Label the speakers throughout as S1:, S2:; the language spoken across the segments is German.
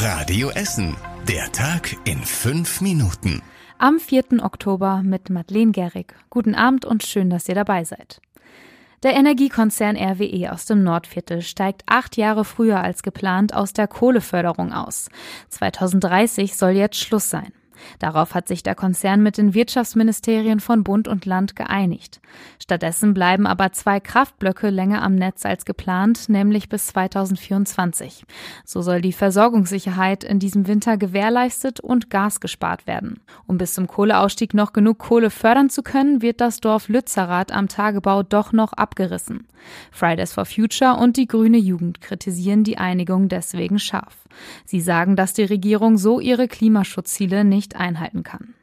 S1: Radio Essen. Der Tag in fünf Minuten.
S2: Am 4. Oktober mit Madeleine Gehrig. Guten Abend und schön, dass ihr dabei seid. Der Energiekonzern RWE aus dem Nordviertel steigt acht Jahre früher als geplant aus der Kohleförderung aus. 2030 soll jetzt Schluss sein. Darauf hat sich der Konzern mit den Wirtschaftsministerien von Bund und Land geeinigt. Stattdessen bleiben aber zwei Kraftblöcke länger am Netz als geplant, nämlich bis 2024. So soll die Versorgungssicherheit in diesem Winter gewährleistet und Gas gespart werden. Um bis zum Kohleausstieg noch genug Kohle fördern zu können, wird das Dorf Lützerath am Tagebau doch noch abgerissen. Fridays for Future und die Grüne Jugend kritisieren die Einigung deswegen scharf. Sie sagen, dass die Regierung so ihre Klimaschutzziele nicht einhalten kann.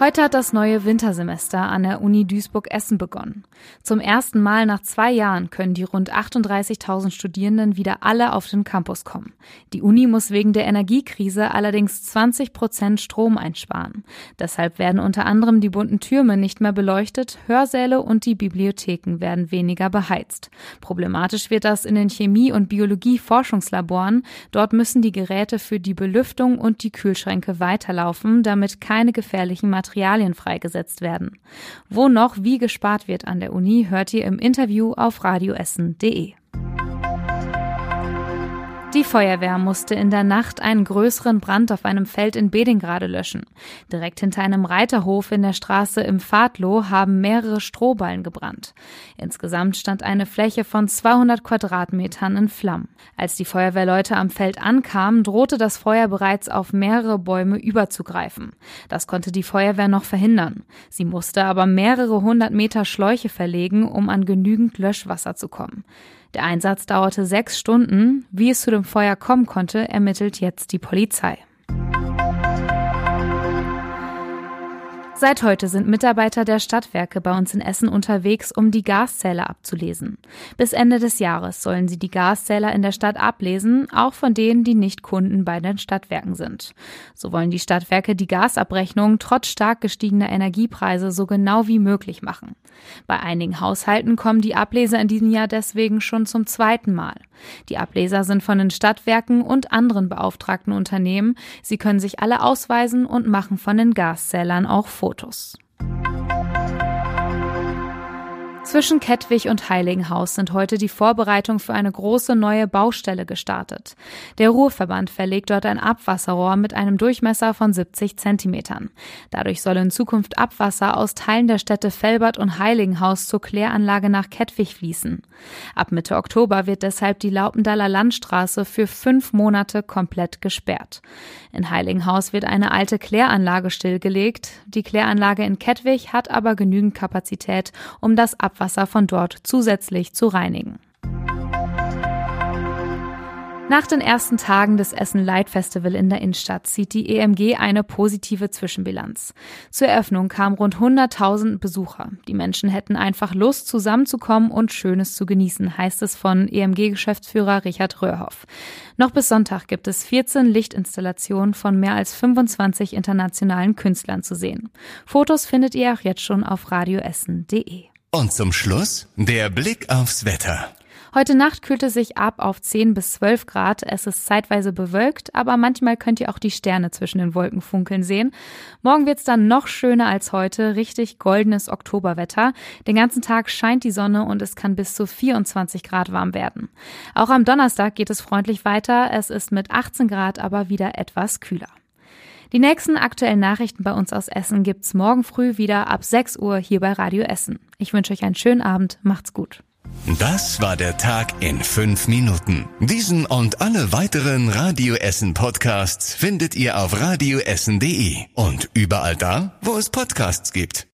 S2: Heute hat das neue Wintersemester an der Uni Duisburg-Essen begonnen. Zum ersten Mal nach zwei Jahren können die rund 38.000 Studierenden wieder alle auf den Campus kommen. Die Uni muss wegen der Energiekrise allerdings 20 Prozent Strom einsparen. Deshalb werden unter anderem die bunten Türme nicht mehr beleuchtet, Hörsäle und die Bibliotheken werden weniger beheizt. Problematisch wird das in den Chemie- und Biologie-Forschungslaboren. Dort müssen die Geräte für die Belüftung und die Kühlschränke weiterlaufen, damit keine gefährlichen Materialien Materialien freigesetzt werden. Wo noch wie gespart wird an der Uni, hört ihr im Interview auf radioessen.de. Die Feuerwehr musste in der Nacht einen größeren Brand auf einem Feld in Bedingrade löschen. Direkt hinter einem Reiterhof in der Straße im Fahrtloh haben mehrere Strohballen gebrannt. Insgesamt stand eine Fläche von 200 Quadratmetern in Flammen. Als die Feuerwehrleute am Feld ankamen, drohte das Feuer bereits auf mehrere Bäume überzugreifen. Das konnte die Feuerwehr noch verhindern. Sie musste aber mehrere hundert Meter Schläuche verlegen, um an genügend Löschwasser zu kommen. Der Einsatz dauerte sechs Stunden. Wie es zu dem Feuer kommen konnte, ermittelt jetzt die Polizei. Seit heute sind Mitarbeiter der Stadtwerke bei uns in Essen unterwegs, um die Gaszähler abzulesen. Bis Ende des Jahres sollen sie die Gaszähler in der Stadt ablesen, auch von denen, die nicht Kunden bei den Stadtwerken sind. So wollen die Stadtwerke die Gasabrechnung trotz stark gestiegener Energiepreise so genau wie möglich machen. Bei einigen Haushalten kommen die Ableser in diesem Jahr deswegen schon zum zweiten Mal. Die Ableser sind von den Stadtwerken und anderen beauftragten Unternehmen. Sie können sich alle ausweisen und machen von den Gaszählern auch Fotos. Zwischen Kettwig und Heiligenhaus sind heute die Vorbereitungen für eine große neue Baustelle gestartet. Der Ruhrverband verlegt dort ein Abwasserrohr mit einem Durchmesser von 70 Zentimetern. Dadurch soll in Zukunft Abwasser aus Teilen der Städte Felbert und Heiligenhaus zur Kläranlage nach Kettwig fließen. Ab Mitte Oktober wird deshalb die Laupendaler Landstraße für fünf Monate komplett gesperrt. In Heiligenhaus wird eine alte Kläranlage stillgelegt. Die Kläranlage in Kettwig hat aber genügend Kapazität, um das Abwasser Abwasser von dort zusätzlich zu reinigen. Nach den ersten Tagen des Essen Light Festival in der Innenstadt zieht die EMG eine positive Zwischenbilanz. Zur Eröffnung kamen rund 100.000 Besucher. Die Menschen hätten einfach Lust, zusammenzukommen und Schönes zu genießen, heißt es von EMG-Geschäftsführer Richard Röhrhoff. Noch bis Sonntag gibt es 14 Lichtinstallationen von mehr als 25 internationalen Künstlern zu sehen. Fotos findet ihr auch jetzt schon auf radioessen.de.
S1: Und zum Schluss der Blick aufs Wetter.
S2: Heute Nacht kühlt es sich ab auf 10 bis 12 Grad. Es ist zeitweise bewölkt, aber manchmal könnt ihr auch die Sterne zwischen den Wolken funkeln sehen. Morgen wird's dann noch schöner als heute. Richtig goldenes Oktoberwetter. Den ganzen Tag scheint die Sonne und es kann bis zu 24 Grad warm werden. Auch am Donnerstag geht es freundlich weiter. Es ist mit 18 Grad aber wieder etwas kühler. Die nächsten aktuellen Nachrichten bei uns aus Essen gibt's morgen früh wieder ab 6 Uhr hier bei Radio Essen. Ich wünsche euch einen schönen Abend. Macht's gut.
S1: Das war der Tag in fünf Minuten. Diesen und alle weiteren Radio Essen Podcasts findet ihr auf radioessen.de und überall da, wo es Podcasts gibt.